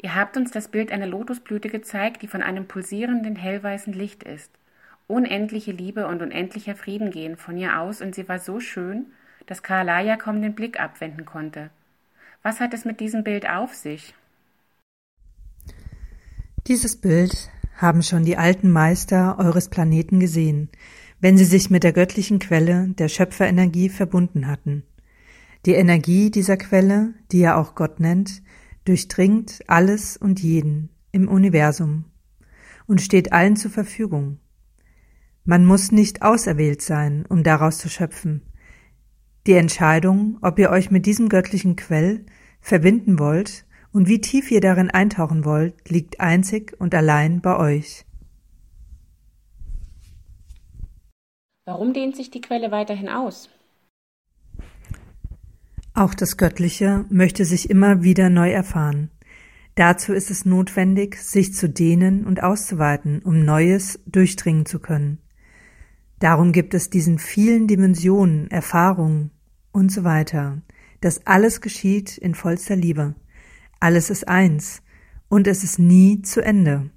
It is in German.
Ihr habt uns das Bild einer Lotusblüte gezeigt, die von einem pulsierenden hellweißen Licht ist. Unendliche Liebe und unendlicher Frieden gehen von ihr aus, und sie war so schön, dass Karalaya kaum den Blick abwenden konnte. Was hat es mit diesem Bild auf sich? Dieses Bild haben schon die alten Meister eures Planeten gesehen, wenn sie sich mit der göttlichen Quelle der Schöpferenergie verbunden hatten. Die Energie dieser Quelle, die er auch Gott nennt, durchdringt alles und jeden im Universum und steht allen zur Verfügung. Man muss nicht auserwählt sein, um daraus zu schöpfen. Die Entscheidung, ob ihr euch mit diesem göttlichen Quell verbinden wollt und wie tief ihr darin eintauchen wollt, liegt einzig und allein bei euch. Warum dehnt sich die Quelle weiterhin aus? Auch das Göttliche möchte sich immer wieder neu erfahren. Dazu ist es notwendig, sich zu dehnen und auszuweiten, um Neues durchdringen zu können. Darum gibt es diesen vielen Dimensionen, Erfahrungen und so weiter. Das alles geschieht in vollster Liebe. Alles ist eins und es ist nie zu Ende.